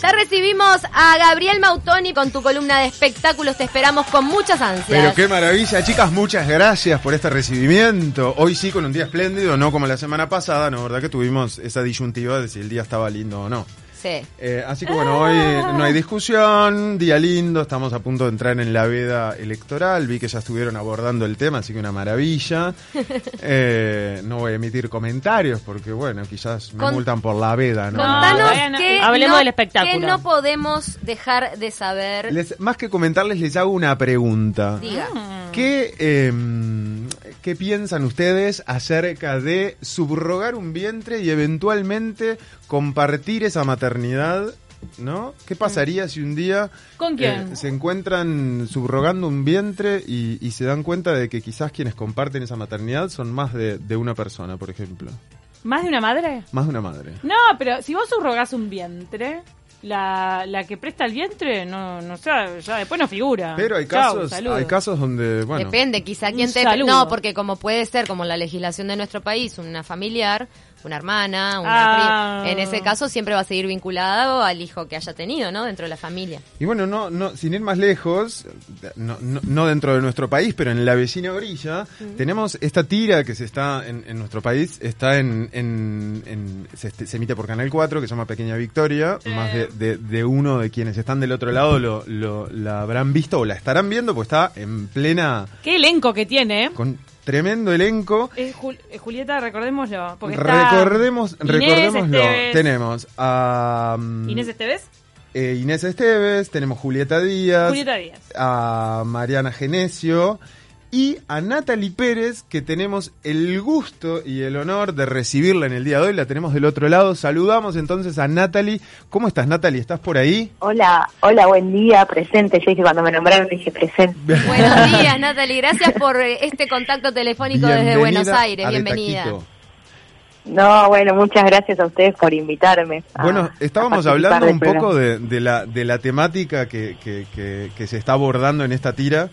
Ya recibimos a Gabriel Mautoni con tu columna de espectáculos. Te esperamos con muchas ansias. Pero qué maravilla, chicas. Muchas gracias por este recibimiento. Hoy sí con un día espléndido, no como la semana pasada, ¿no? ¿Verdad que tuvimos esa disyuntiva de si el día estaba lindo o no? Sí. Eh, así que bueno, hoy no hay discusión, día lindo, estamos a punto de entrar en la veda electoral, vi que ya estuvieron abordando el tema, así que una maravilla. Eh, no voy a emitir comentarios porque bueno, quizás me Con- multan por la veda, ¿no? Contanos no. qué Hablemos no- del espectáculo. qué no podemos dejar de saber. Les- más que comentarles, les hago una pregunta. Diga. ¿Qué, eh, ¿Qué piensan ustedes acerca de subrogar un vientre y eventualmente compartir esa maternidad? ¿No? ¿Qué pasaría si un día ¿Con quién? eh, se encuentran subrogando un vientre y, y se dan cuenta de que quizás quienes comparten esa maternidad son más de, de una persona, por ejemplo? ¿Más de una madre? Más de una madre. No, pero si vos subrogás un vientre, la, la que presta el vientre, no, no sé, ya después no figura. Pero hay casos, hay casos donde, bueno, Depende, quizá quien te... saludo. No, porque como puede ser, como la legislación de nuestro país, una familiar, una hermana, una Ah. En ese caso siempre va a seguir vinculado al hijo que haya tenido, ¿no? Dentro de la familia. Y bueno, no, no, sin ir más lejos, no, no, no dentro de nuestro país, pero en la vecina orilla, tenemos esta tira que se está en, en nuestro país, está en, en- en- se, se emite por Canal 4, que se llama Pequeña Victoria, más de, de- de uno de quienes están del otro lado lo, lo- la habrán visto o la estarán viendo, pues está en plena, Qué elenco que tiene, ¿eh? con tremendo elenco. Es Jul- eh, Julieta, recordémoslo. Porque está Recordemos, Inés recordémoslo, Esteves. tenemos a mm, Inés Esteves, eh, Inés Esteves, tenemos Julieta Díaz, Julieta Díaz. a Mariana Genesio y a Natalie Pérez, que tenemos el gusto y el honor de recibirla en el día de hoy. La tenemos del otro lado. Saludamos entonces a Natalie. ¿Cómo estás, Natalie? ¿Estás por ahí? Hola, hola, buen día, presente. Yo dije cuando me nombraron dije presente. Buenos días, Natalie. Gracias por eh, este contacto telefónico desde Buenos Aires. Bienvenida. Taquito. No, bueno, muchas gracias a ustedes por invitarme. a- Bueno, estábamos hablando un poco de, de la, de la temática que, que- que- que se está abordando en esta tira,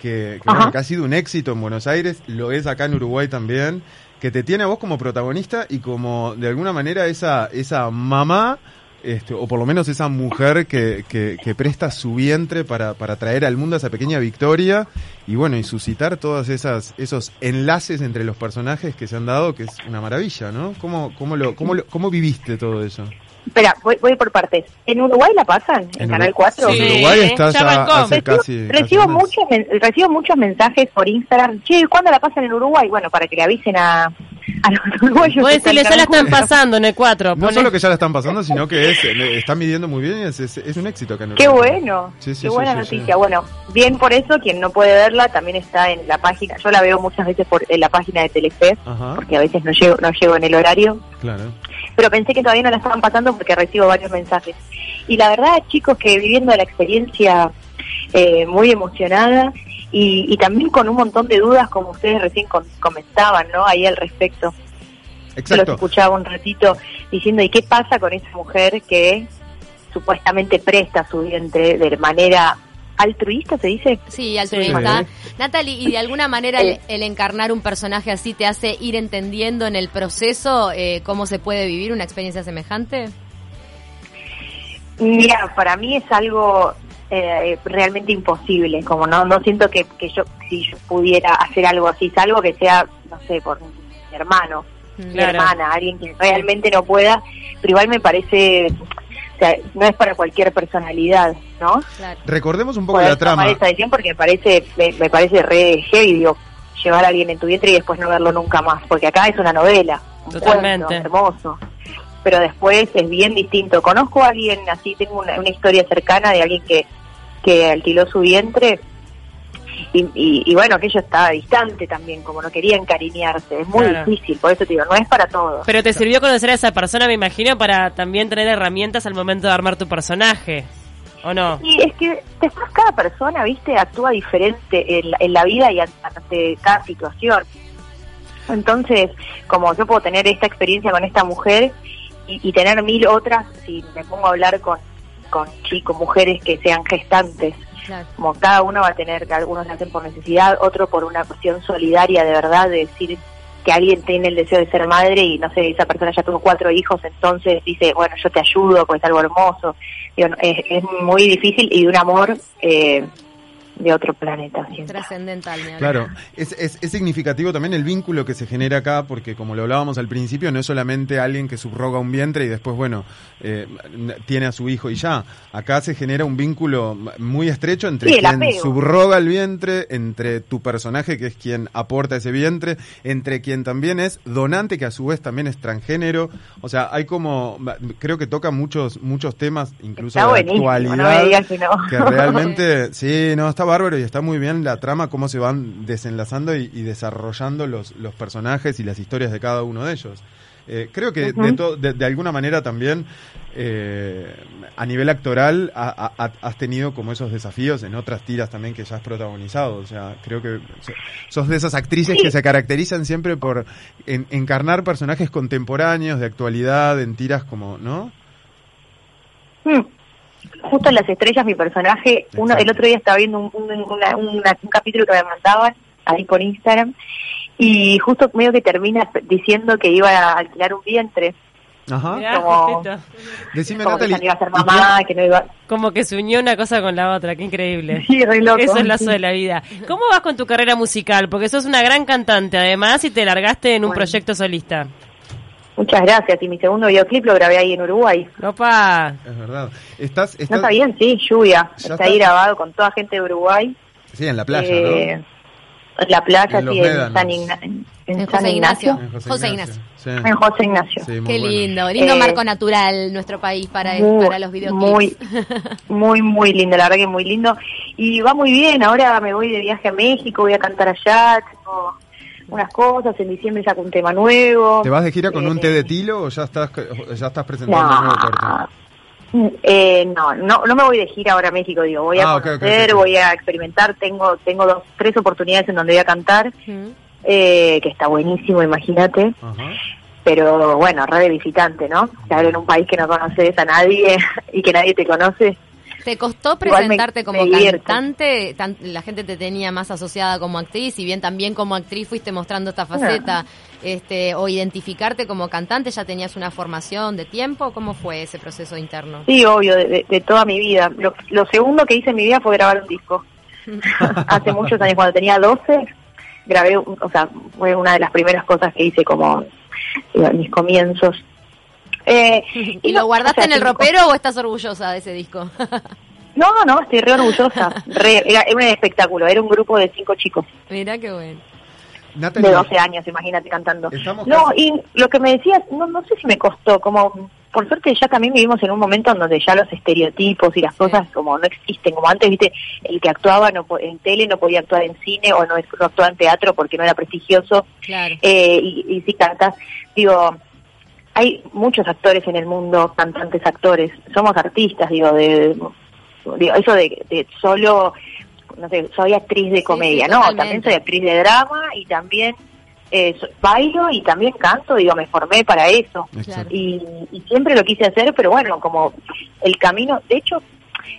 que, que, bueno, Ajá. que ha sido un éxito en Buenos Aires, lo es acá en Uruguay también, que te tiene a vos como protagonista y como de alguna manera esa, esa mamá, este, o por lo menos esa mujer que, que, que presta su vientre para, para traer al mundo esa pequeña victoria y bueno, y suscitar todos esas, esos enlaces entre los personajes que se han dado, que es una maravilla, ¿no? ¿Cómo, cómo, lo, cómo, lo- cómo viviste todo eso? Espera, voy, voy por partes. ¿En Uruguay la pasan? ¿En, En Canal Urugu- 4? En Uruguay está ya hace Recibo, casi. recibo casi un mes. muchos men- recibo muchos mensajes por Instagram. Che, ¿cuándo la pasan en Uruguay? Bueno, para que le avisen a, a los uruguayos. Que decirle, ya la están 4. pasando en el 4. No solo que ya la están pasando, sino que es, le están midiendo muy bien y es, es, es un éxito acá en Qué bueno, Sí, sí, qué sí, buena sí, noticia. sí. Bueno, bien por eso, quien no puede verla también está en la página. Yo la veo muchas veces por en la página de Telefe, Ajá, porque a veces no llego, no llego en el horario. claro. Pero pensé que todavía no la estaban pasando porque recibo varios mensajes. Y la verdad, chicos, que viviendo la experiencia eh, muy emocionada y, y también con un montón de dudas, como ustedes recién con- comentaban, ¿no? Ahí al respecto. Yo los Exacto. escuchaba un ratito diciendo, ¿y qué pasa con esa mujer que supuestamente presta su vientre de manera altruista, se dice? Sí, altruista. Sí. Natalie, ¿y de alguna manera el, el encarnar un personaje así te hace ir entendiendo en el proceso eh, cómo se puede vivir una experiencia semejante? Mira, para mí es algo eh, realmente imposible, como no no siento que, que yo si yo pudiera hacer algo así, salvo que sea, no sé, por mi hermano, mi hermana, alguien que realmente no pueda, pero igual me parece, sea, no es para cualquier personalidad, ¿no? Claro. Recordemos un poco Poder la trama. esa decisión porque me parece, me, me parece re heavy, digo, llevar a alguien en tu vientre y después no verlo nunca más, porque acá es una novela, un Totalmente. cuento hermoso, pero después es bien distinto. Conozco a alguien así, tengo una, una historia cercana de alguien que, que alquiló su vientre y, y, y bueno, aquello estaba distante también, como no quería encariñarse, es muy Claro. difícil, por eso te digo, no es para todos. Pero te sirvió conocer a esa persona, me imagino, para también tener herramientas al momento de armar tu personaje. ¿O no? Y es que después cada persona, viste, actúa diferente en, la- en la vida y ante cada situación. Entonces, como yo puedo tener esta experiencia con esta mujer y, y tener mil otras, si me pongo a hablar con, con chicos, mujeres que sean gestantes, Como cada uno va a tener, que algunos lo hacen por necesidad, otro por una cuestión solidaria de verdad, de decir, que alguien tiene el deseo de ser madre y no sé, esa persona ya tuvo cuatro hijos, entonces dice, bueno, yo te ayudo, pues es algo hermoso. Es, es muy difícil y de un amor eh, de otro planeta. siento. Trascendental. Claro, es, es, es significativo también el vínculo que se genera acá, porque como lo hablábamos al principio, no es solamente alguien que subroga un vientre y después, bueno, eh, tiene a su hijo y ya. Acá se genera un vínculo muy estrecho entre Sí, quien subroga el vientre, entre tu personaje, que es quien aporta ese vientre, entre quien también es donante, que a su vez también es transgénero. O sea, hay como, creo que toca muchos, muchos temas, incluso Está de actualidad. no me digas que no. que realmente, sí, no, está bárbaro y está muy bien la trama, cómo se van desenlazando y, y desarrollando los, los personajes y las historias de cada uno de ellos. Eh, creo que de, to- de, de alguna manera también eh, a nivel actoral ha- ha- has tenido como esos desafíos en otras tiras también que ya has protagonizado. O sea, creo que so- sos de esas actrices que se caracterizan siempre por en- encarnar personajes contemporáneos, de actualidad, en tiras como, ¿no? Mm. Justo en las estrellas mi personaje, uno Exacto. el otro día estaba viendo un, un- una- una- un capítulo que me mandaban ahí por Instagram y justo medio que termina diciendo que iba a alquilar un vientre, Ajá. Como-. Decime, como que Natalie. iba a ser ¿y quién- mamá, que no iba... Como que se unió una cosa con la otra, qué increíble. Sí, re loco. Eso es lazo Sí. de la vida. ¿Cómo vas con tu carrera musical? Porque sos una gran cantante además y te largaste en un Bueno. proyecto solista. Muchas gracias. Y mi segundo videoclip lo grabé ahí en Uruguay. Opa, Es verdad. Estás, No estás está bien, sí, lluvia. Está, ahí grabado con toda gente de Uruguay. Sí, en la playa, Eh, ¿no? En la playa, En los sí, en. San, Igna- en- San José Ignacio. En José Ignacio. Sí. En José Ignacio. Sí, Qué bueno. lindo, lindo Eh, marco natural nuestro país para, Muy, para los videoclips. Muy, muy, muy lindo, la verdad que muy lindo. Y va muy bien, ahora me voy de viaje a México, voy a cantar allá, tengo unas cosas, en diciembre saco un tema nuevo. ¿Te vas de gira con un Eh, té de tilo o ya estás, ya estás presentando un nuevo corte? No, eh, no, no, no me voy de gira ahora a México, digo, voy a Ah, conocer, voy a experimentar, tengo, tengo dos, tres oportunidades en donde voy a cantar, eh, que está buenísimo, imagínate, pero bueno, re de visitante, ¿no? Estar en un país que no conoces a nadie y que nadie te conoce, ¿Te costó presentarte como cantante? Tan- la gente te tenía más asociada como actriz, y bien también como actriz fuiste mostrando esta faceta, este, o identificarte como cantante, ¿ya tenías una formación de tiempo? ¿Cómo fue ese proceso interno? sí, obvio, de, de- de toda mi vida. Lo, lo segundo que hice en mi vida fue grabar un disco. Hace muchos años, cuando tenía 12, grabé, o sea, fue una de las primeras cosas que hice como mis comienzos. Eh, ¿Y no, lo guardaste o sea, en el ropero o estás orgullosa de ese disco? No, no, estoy re orgullosa. Re- era, era un espectáculo, era un grupo de cinco chicos Mira qué bueno. De 12 años, imagínate cantando. Estamos No, casi- y lo que me decías, no, no sé si me costó, como por suerte ya también vivimos en un momento en donde ya los estereotipos y las Sí. cosas como no existen, como antes, viste, el que actuaba no po- en tele no podía actuar en cine o no, no actuaba en teatro porque no era prestigioso, Claro. eh, y, y si cantas, digo, hay muchos actores en el mundo, cantantes, actores, somos artistas, digo, de, digo eso de, de solo, no sé, soy actriz de comedia, sí, no, totalmente. también soy actriz de drama y también eh, bailo y también canto, digo, me formé para eso. Y, y siempre lo quise hacer, pero bueno, como el camino, de hecho,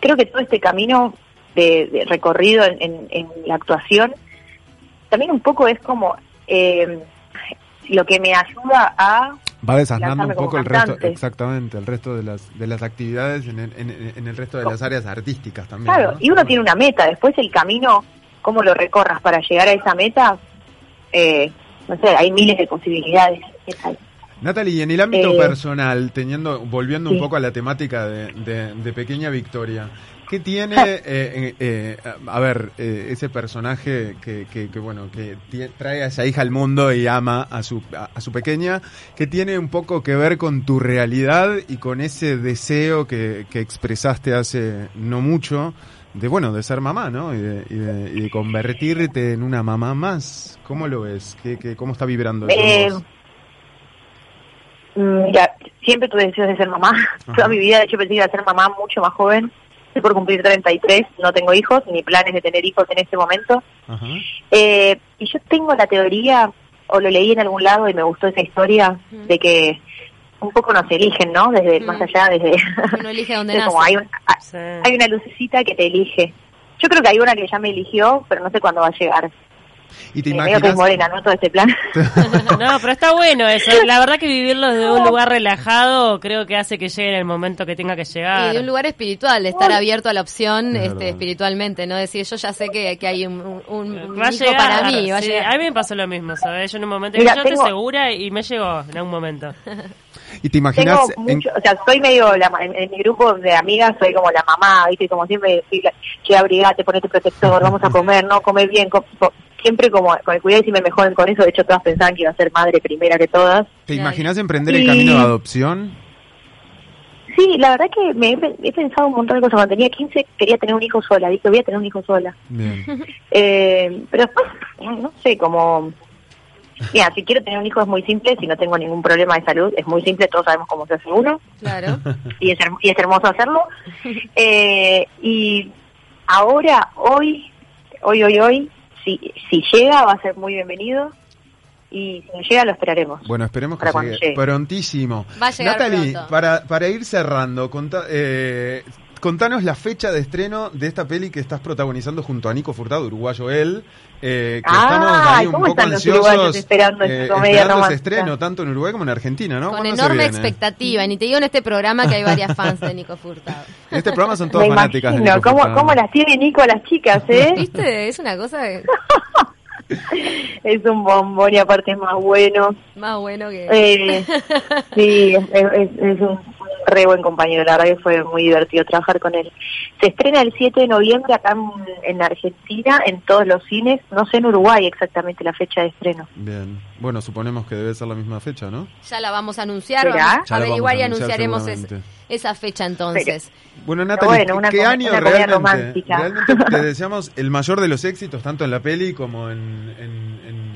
creo que todo este camino de, de recorrido en, en- en la actuación, también un poco es como eh, lo que me ayuda a Va desasnando un poco el resto, exactamente, el resto de las de las actividades en el, en, en el resto de las áreas artísticas también. Claro, ¿no? y uno tiene una meta, después el camino, cómo lo recorras para llegar a esa meta, eh, no sé, hay miles de posibilidades. Natalie, en el ámbito Eh, personal, teniendo, volviendo un sí. poco a la temática de, de- de Pequeña Victoria, ¿qué tiene, eh, eh, a ver, eh, ese personaje que, que, que, bueno, que trae a esa hija al mundo y ama a su, a, a su pequeña, que tiene un poco que ver con tu realidad y con ese deseo que, que expresaste hace no mucho de, bueno, de ser mamá, ¿no? Y de, y de- y de convertirte en una mamá más. ¿Cómo lo ves? ¿Qué, qué, ¿Cómo está vibrando eso Eh? Mm, Mira, siempre tuve deseos de ser mamá. Toda mi vida, de hecho, pensé que iba a ser mamá mucho más joven. Estoy por cumplir 33, no tengo hijos, ni planes de tener hijos en este momento. Ajá. Eh, y yo tengo la teoría, o lo leí en algún lado y me gustó esa historia, de que un poco nos eligen, ¿no? Desde Mm. más allá, desde... Uno elige nace. como hay, un- Sí. hay una lucecita que te elige. Yo creo que hay una que ya me eligió, pero no sé cuándo va a llegar. ¿Y te Eh, medio que es imaginas? morena, ¿no? Todo este plan. No, pero está bueno eso. La verdad que vivirlo desde un lugar relajado creo que hace que llegue en el momento que tenga que llegar. Y de un lugar espiritual, de estar abierto a la opción Es este, espiritualmente, ¿no? Decir, yo ya sé que, que hay un, un, un Va a hijo llegar, para mí. Va a sí, llegar. a mí me pasó lo mismo, ¿sabes? Yo en un momento Mira, yo tengo- estoy segura y me llegó en algún momento. ¿Y te imaginas? Tengo en- mucho, o sea, soy medio, la, ma- en, en mi grupo de amigas soy como la mamá, ¿viste? Como siempre, la- che, abrigate, ponete protector, vamos a comer, ¿no? Comer bien, siempre como con el cuidado y si me mejoren con eso, de hecho todas pensaban que iba a ser madre primera que todas. ¿Te imaginas emprender el camino de adopción? Sí, la verdad que me he, pe- he pensado un montón de cosas. Cuando tenía 15 quería tener un hijo sola, dije, voy a tener un hijo sola. Bien. Eh, pero después, no sé, como... Mira, si quiero tener un hijo es muy simple, si no tengo ningún problema de salud, es muy simple, todos sabemos cómo se hace uno. Claro. y es, y es hermoso hacerlo. Eh, y ahora, hoy, hoy, hoy, hoy, si, si llega va a ser muy bienvenido y si no llega lo esperaremos. Bueno, esperemos que Para cuando llegue llegue. prontísimo. Va a llegar Natalie, pronto. para, para ir cerrando, conta- eh, contanos la fecha de estreno de esta peli que estás protagonizando junto a Nico Furtado, uruguayo él. Eh, que Ah, estamos ahí un ¿cómo poco están los ansiosos uruguayos esperando esta eh, comedia esperando ese estreno, tanto en Uruguay como en Argentina, ¿no? Con ¿Cuándo se enorme expectativa. Ni te digo en este programa que hay varias fans de Nico Furtado. En este programa son todas Me fanáticas de imagino, Nico ¿cómo, Furtado. cómo las tiene Nico a las chicas, ¿eh? ¿Viste? Es una cosa que- es un bombón y aparte es más bueno. más bueno que... Eh, sí, es, es- es un re buen compañero, la verdad que fue muy divertido trabajar con él. Se estrena el 7 de noviembre acá en, en Argentina, en todos los cines, no sé en Uruguay exactamente la fecha de estreno. Bien. Bueno, suponemos que debe ser la misma fecha, ¿no? Ya la vamos a anunciar, ¿Será? vamos Ya a la averiguar y vamos a anunciar anunciaremos es- esa fecha entonces. Bueno, una ¿qué com- año una realmente? romántica. Realmente te deseamos el mayor de los éxitos, tanto en la peli como en, en, en,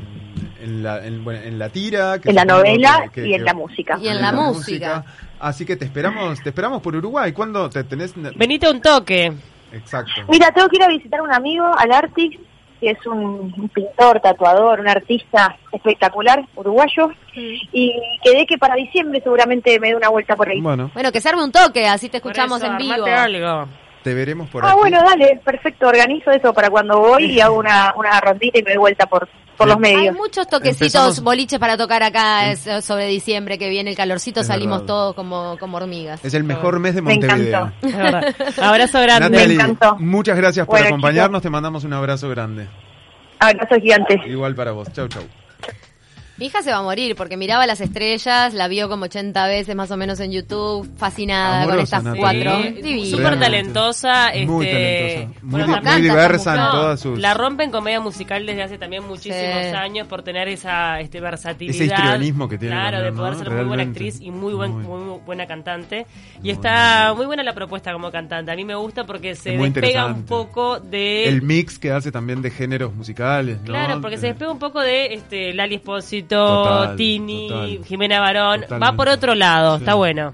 en la, en, bueno, en la tira. que En la novela que- que- y en que- la música. Y en la música. Así que te esperamos, te esperamos por Uruguay. ¿Cuándo te tenés? Venite un toque. Exacto. Mira, tengo que ir a visitar a un amigo, al Artix, que es un, un pintor, tatuador, un artista espectacular, uruguayo, y quedé que para diciembre seguramente me dé una vuelta por ahí. Bueno, Bueno, que se arme un toque, así te escuchamos eso, en vivo. algo. te veremos por ah, aquí. bueno, dale, perfecto, organizo eso para cuando voy y hago una, una rondita y me doy vuelta por, por Sí. los medios. Hay muchos toquecitos, Empezamos- boliches para tocar acá es, eh, sobre diciembre, que viene el calorcito, Es salimos verdad. todos como, como hormigas. Es el mejor mes de Me Montevideo. encantó. Es verdad. Abrazo grande. Natalie, encantó. muchas gracias por Bueno, acompañarnos. Te mandamos un abrazo grande. Abrazo gigante. Igual para vos. Chau, chau. Mi hija se va a morir porque miraba las estrellas, la vio como 80 veces más o menos en YouTube, fascinada con estas cuatro. Sí, Divina. Súper talentosa. Muy este, talentosa. Muy, bueno, canta muy diversa en todas sus... La rompe en comedia musical desde hace también muchísimos Sí. años por tener esa este, versatilidad. Ese histrionismo que tiene Claro, también, de poder ¿no? ser muy buena actriz y muy, buen, Muy. muy, buena cantante. Y Muy está muy buena la propuesta como cantante. A mí me gusta porque se despega un poco de... El mix que hace también de géneros musicales, ¿no? Claro, porque se despega un poco de este Lali Espósito, Total, Tini, total. Jimena Barón. Va por otro lado, Sí. está bueno.